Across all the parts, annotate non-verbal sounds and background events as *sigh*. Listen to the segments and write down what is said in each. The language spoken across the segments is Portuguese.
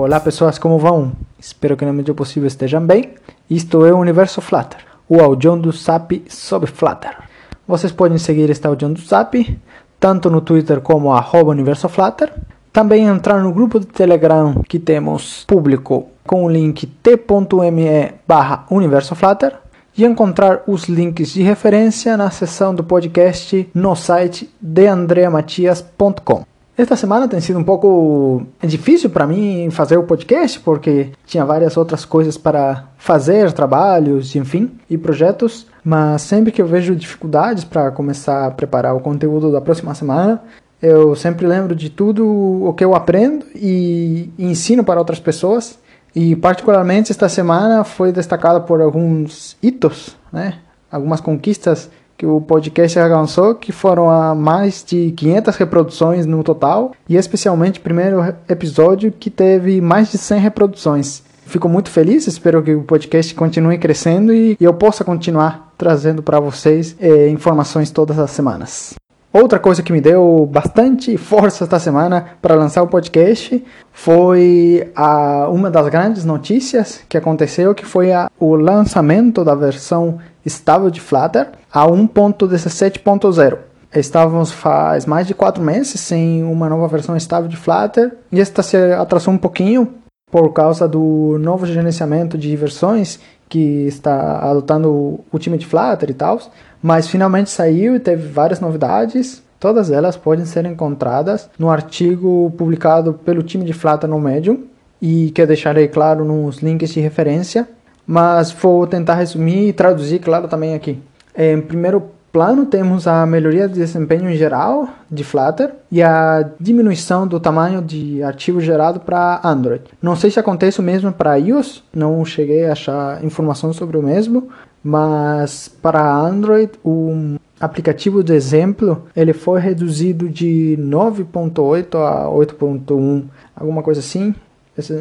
Olá pessoas, como vão? Espero que na medida possível estejam bem. Isto é o Universo Flutter, o audião do SAP sobre Flutter. Vocês podem seguir este audião do SAP tanto no Twitter como arroba Universo Flutter. Também entrar no grupo de Telegram que temos público com o link t.me barra Universo Flutter e encontrar os links de referência na seção do podcast no site deandreamatias.com. Esta semana tem sido um pouco difícil para mim fazer o podcast porque tinha várias outras coisas para fazer, trabalhos, enfim, e projetos, mas sempre que eu vejo dificuldades para começar a preparar o conteúdo da próxima semana, eu sempre lembro de tudo o que eu aprendo e ensino para outras pessoas. E particularmente esta semana foi destacada por alguns hitos, né? Algumas conquistas que o podcast alcançou, que foram a mais de 500 reproduções no total, e especialmente o primeiro episódio que teve mais de 100 reproduções. Fico muito feliz, espero que o podcast continue crescendo e, eu possa continuar trazendo para vocês eh, informações todas as semanas. Outra coisa que me deu bastante força esta semana para lançar o podcast foi a, uma das grandes notícias que aconteceu, que foi a, o lançamento da versão estável de Flutter a 1.17.0. Estávamos faz mais de quatro meses sem uma nova versão estável de Flutter e esta se atrasou um pouquinho por causa do novo gerenciamento de versões que está adotando o time de Flutter e tal, mas finalmente saiu e teve várias novidades. Todas elas podem ser encontradas no artigo publicado pelo time de Flutter no Medium e que eu deixarei claro nos links de referência mas vou tentar resumir e traduzir, claro, também aqui. Em primeiro plano, temos a melhoria de desempenho em geral de Flutter e a diminuição do tamanho de arquivo gerado para Android. Não sei se acontece o mesmo para iOS, não cheguei a achar informação sobre o mesmo, mas para Android o aplicativo de exemplo ele foi reduzido de 9.8 a 8.1, alguma coisa assim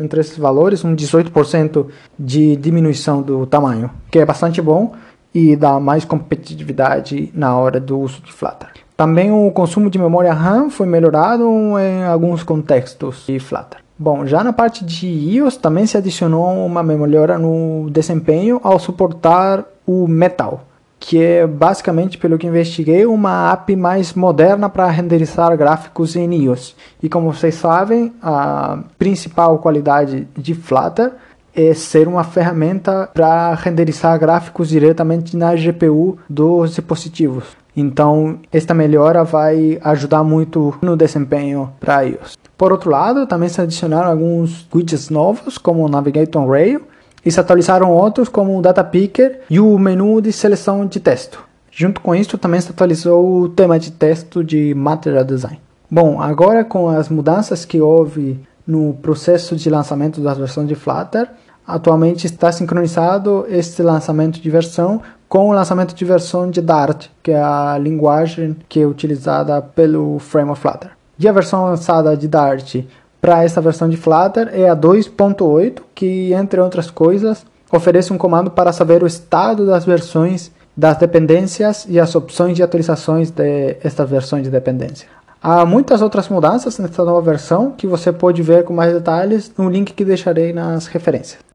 entre esses valores, um 18% de diminuição do tamanho, que é bastante bom e dá mais competitividade na hora do uso de Flutter. Também o consumo de memória RAM foi melhorado em alguns contextos de Flutter. Bom, já na parte de iOS também se adicionou uma melhora no desempenho ao suportar o Metal que é basicamente, pelo que investiguei, uma app mais moderna para renderizar gráficos em iOS. E como vocês sabem, a principal qualidade de Flutter é ser uma ferramenta para renderizar gráficos diretamente na GPU dos dispositivos. Então, esta melhora vai ajudar muito no desempenho para iOS. Por outro lado, também se adicionaram alguns widgets novos, como o Navigator Rail, e se atualizaram outros como o Data Picker e o menu de seleção de texto. Junto com isso, também se atualizou o tema de texto de Material Design. Bom, agora com as mudanças que houve no processo de lançamento das versões de Flutter, atualmente está sincronizado este lançamento de versão com o lançamento de versão de Dart, que é a linguagem que é utilizada pelo Frame of Flutter. E a versão lançada de Dart para essa versão de Flutter é a 2.8, que, entre outras coisas, oferece um comando para saber o estado das versões das dependências e as opções de atualizações destas de versões de dependência. Há muitas outras mudanças nesta nova versão que você pode ver com mais detalhes no link que deixarei nas referências.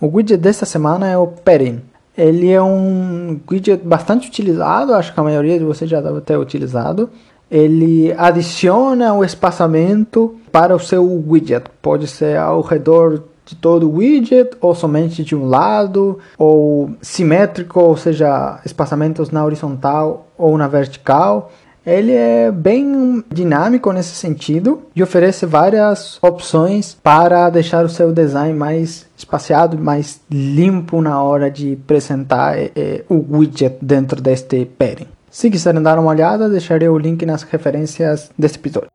O widget desta semana é o Perin. Ele é um widget bastante utilizado, acho que a maioria de vocês já deve ter utilizado ele adiciona o espaçamento para o seu widget. Pode ser ao redor de todo o widget, ou somente de um lado, ou simétrico, ou seja, espaçamentos na horizontal ou na vertical. Ele é bem dinâmico nesse sentido e oferece várias opções para deixar o seu design mais espaciado, mais limpo na hora de apresentar é, o widget dentro deste pairing. Se quiserem dar uma olhada, deixarei o link nas referências deste episódio.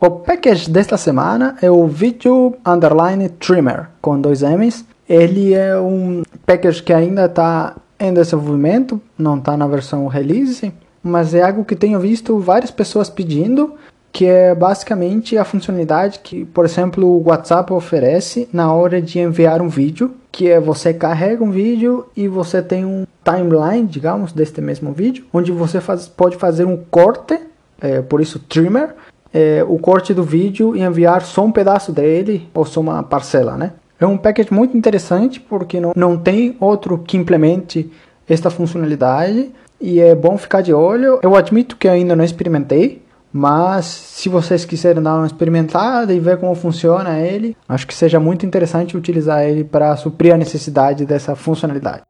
O package desta semana é o Video Underline Trimmer, com dois M's. Ele é um package que ainda está em desenvolvimento, não está na versão release, mas é algo que tenho visto várias pessoas pedindo que é basicamente a funcionalidade que, por exemplo, o WhatsApp oferece na hora de enviar um vídeo, que é você carrega um vídeo e você tem um timeline, digamos, deste mesmo vídeo, onde você faz, pode fazer um corte, é, por isso trimmer, é, o corte do vídeo e enviar só um pedaço dele ou só uma parcela, né? É um package muito interessante porque não, não tem outro que implemente esta funcionalidade e é bom ficar de olho. Eu admito que ainda não experimentei, mas se vocês quiserem dar uma experimentada e ver como funciona ele, acho que seja muito interessante utilizar ele para suprir a necessidade dessa funcionalidade.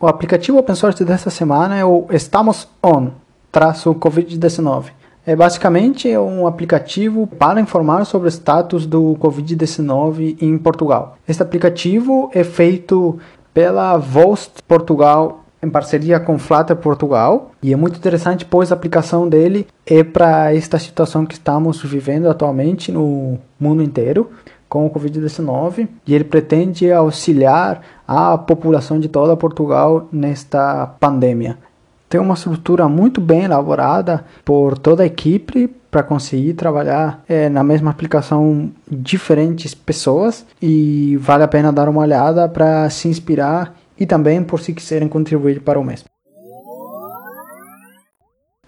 O aplicativo open source dessa semana é o Estamos On, traço Covid-19. É basicamente um aplicativo para informar sobre o status do Covid-19 em Portugal. Este aplicativo é feito pela Vost Portugal em parceria com Flutter Portugal e é muito interessante pois a aplicação dele é para esta situação que estamos vivendo atualmente no mundo inteiro com o Covid-19 e ele pretende auxiliar a população de toda Portugal nesta pandemia. Tem uma estrutura muito bem elaborada por toda a equipe para conseguir trabalhar é, na mesma aplicação diferentes pessoas e vale a pena dar uma olhada para se inspirar e também por se quiserem contribuir para o mesmo.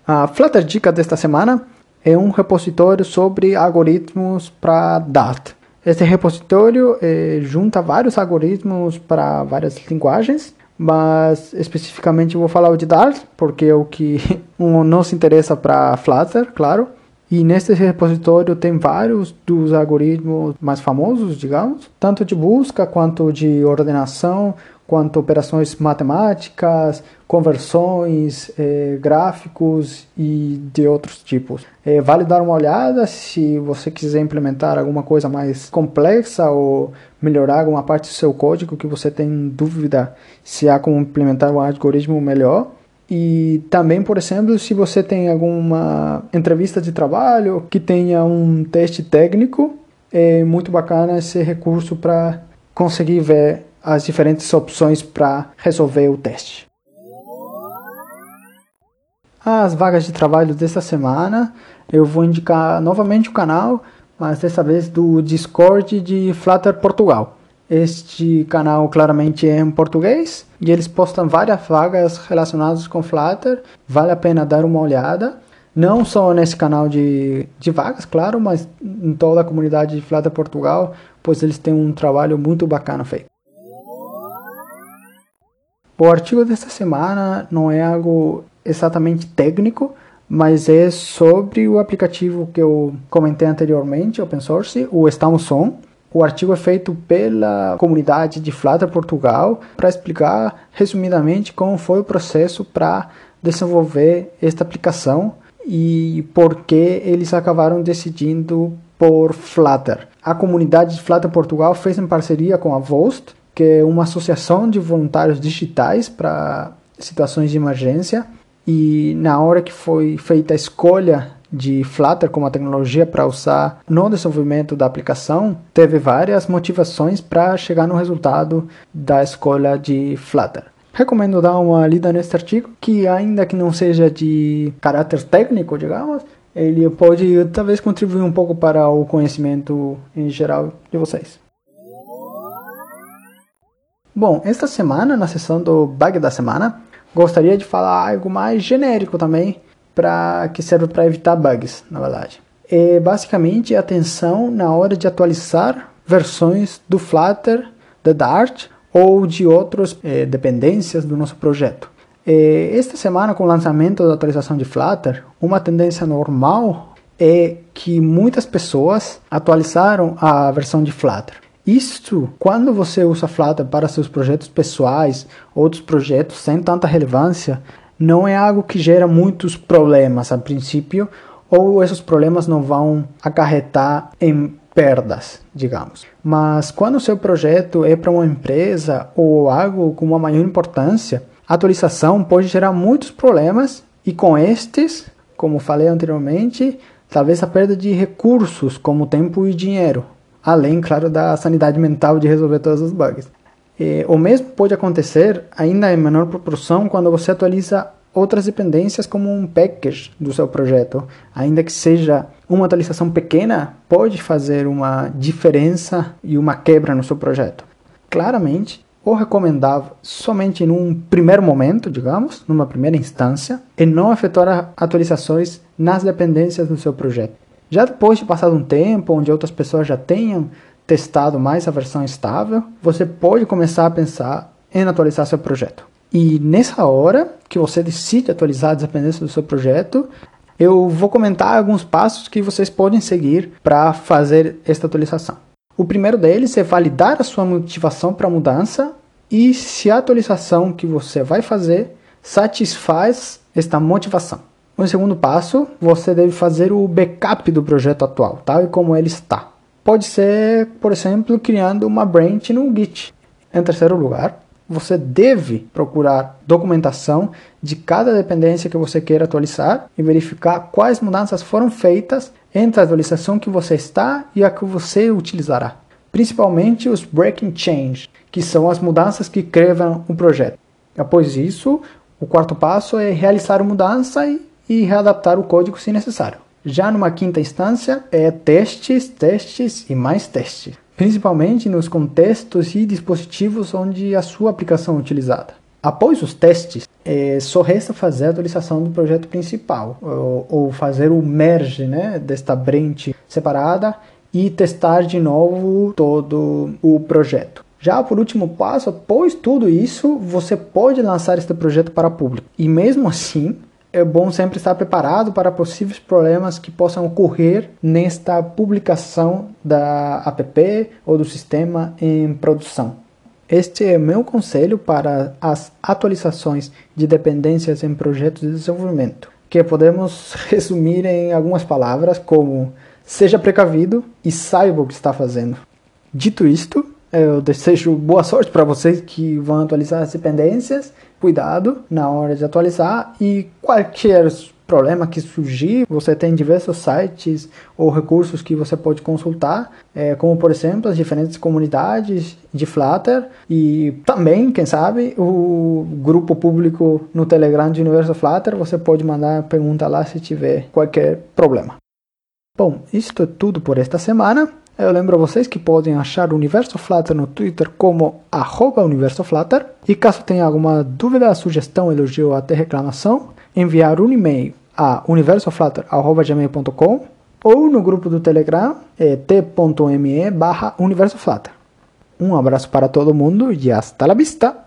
A Flutter Dica desta semana é um repositório sobre algoritmos para Dart. Este repositório é, junta vários algoritmos para várias linguagens, mas especificamente vou falar o de Dart, porque é o que *laughs* nos interessa para Flutter, claro. E neste repositório tem vários dos algoritmos mais famosos, digamos, tanto de busca quanto de ordenação, quanto operações matemáticas, conversões, eh, gráficos e de outros tipos. Eh, vale dar uma olhada se você quiser implementar alguma coisa mais complexa ou melhorar alguma parte do seu código que você tem dúvida se há como implementar um algoritmo melhor. E também, por exemplo, se você tem alguma entrevista de trabalho que tenha um teste técnico, é muito bacana esse recurso para conseguir ver as diferentes opções para resolver o teste. As vagas de trabalho desta semana, eu vou indicar novamente o canal, mas dessa vez do Discord de Flutter Portugal. Este canal claramente é em português e eles postam várias vagas relacionadas com Flutter. Vale a pena dar uma olhada. Não só nesse canal de, de vagas, claro, mas em toda a comunidade de Flutter Portugal, pois eles têm um trabalho muito bacana feito. O artigo desta semana não é algo exatamente técnico, mas é sobre o aplicativo que eu comentei anteriormente, open source, o Estamos On. O artigo é feito pela comunidade de Flutter Portugal para explicar resumidamente como foi o processo para desenvolver esta aplicação e por que eles acabaram decidindo por Flutter. A comunidade de Flutter Portugal fez em parceria com a Vost que é uma associação de voluntários digitais para situações de emergência. E na hora que foi feita a escolha de Flutter como a tecnologia para usar no desenvolvimento da aplicação, teve várias motivações para chegar no resultado da escolha de Flutter. Recomendo dar uma lida neste artigo, que ainda que não seja de caráter técnico, digamos, ele pode talvez contribuir um pouco para o conhecimento em geral de vocês. Bom, esta semana, na sessão do bug da semana, gostaria de falar algo mais genérico também, para que serve para evitar bugs, na verdade. É basicamente atenção na hora de atualizar versões do Flutter, da Dart ou de outras é, dependências do nosso projeto. É, esta semana, com o lançamento da atualização de Flutter, uma tendência normal é que muitas pessoas atualizaram a versão de Flutter. Isto, quando você usa Flutter para seus projetos pessoais, outros projetos sem tanta relevância, não é algo que gera muitos problemas a princípio, ou esses problemas não vão acarretar em perdas, digamos. Mas quando o seu projeto é para uma empresa ou algo com uma maior importância, a atualização pode gerar muitos problemas e com estes, como falei anteriormente, talvez a perda de recursos como tempo e dinheiro, além, claro, da sanidade mental de resolver todos os bugs. E, o mesmo pode acontecer, ainda em menor proporção, quando você atualiza outras dependências como um package do seu projeto. Ainda que seja uma atualização pequena, pode fazer uma diferença e uma quebra no seu projeto. Claramente, ou recomendável somente num primeiro momento, digamos, numa primeira instância, e não efetuar atualizações nas dependências do seu projeto. Já depois de passado um tempo, onde outras pessoas já tenham testado mais a versão estável, você pode começar a pensar em atualizar seu projeto. E nessa hora que você decide atualizar as dependências do seu projeto, eu vou comentar alguns passos que vocês podem seguir para fazer esta atualização. O primeiro deles é validar a sua motivação para a mudança e se a atualização que você vai fazer satisfaz esta motivação. No segundo passo, você deve fazer o backup do projeto atual, tal e como ele está. Pode ser, por exemplo, criando uma branch no Git. Em terceiro lugar, você deve procurar documentação de cada dependência que você queira atualizar e verificar quais mudanças foram feitas entre a atualização que você está e a que você utilizará. Principalmente os breaking change, que são as mudanças que quebram o projeto. Após isso, o quarto passo é realizar a mudança e readaptar o código se necessário. Já numa quinta instância, é testes, testes e mais testes, principalmente nos contextos e dispositivos onde a sua aplicação é utilizada. Após os testes, é, só resta fazer a atualização do projeto principal, ou, ou fazer o merge né, desta branch separada e testar de novo todo o projeto. Já por último passo, após tudo isso, você pode lançar este projeto para público. E mesmo assim, é bom sempre estar preparado para possíveis problemas que possam ocorrer nesta publicação da app ou do sistema em produção. Este é meu conselho para as atualizações de dependências em projetos de desenvolvimento, que podemos *laughs* resumir em algumas palavras como seja precavido e saiba o que está fazendo. Dito isto, eu desejo boa sorte para vocês que vão atualizar as dependências cuidado na hora de atualizar e qualquer problema que surgir, você tem diversos sites ou recursos que você pode consultar, é, como por exemplo as diferentes comunidades de Flutter e também, quem sabe, o grupo público no Telegram de Universo Flutter, você pode mandar pergunta lá se tiver qualquer problema. Bom, isto é tudo por esta semana. Eu lembro a vocês que podem achar o Universo Flutter no Twitter como arroba Universo Flutter. E caso tenha alguma dúvida, sugestão, elogio ou até reclamação, enviar um e-mail a universoflutter.gmail.com ou no grupo do Telegram é t.me barra universoflutter. Um abraço para todo mundo e hasta la vista!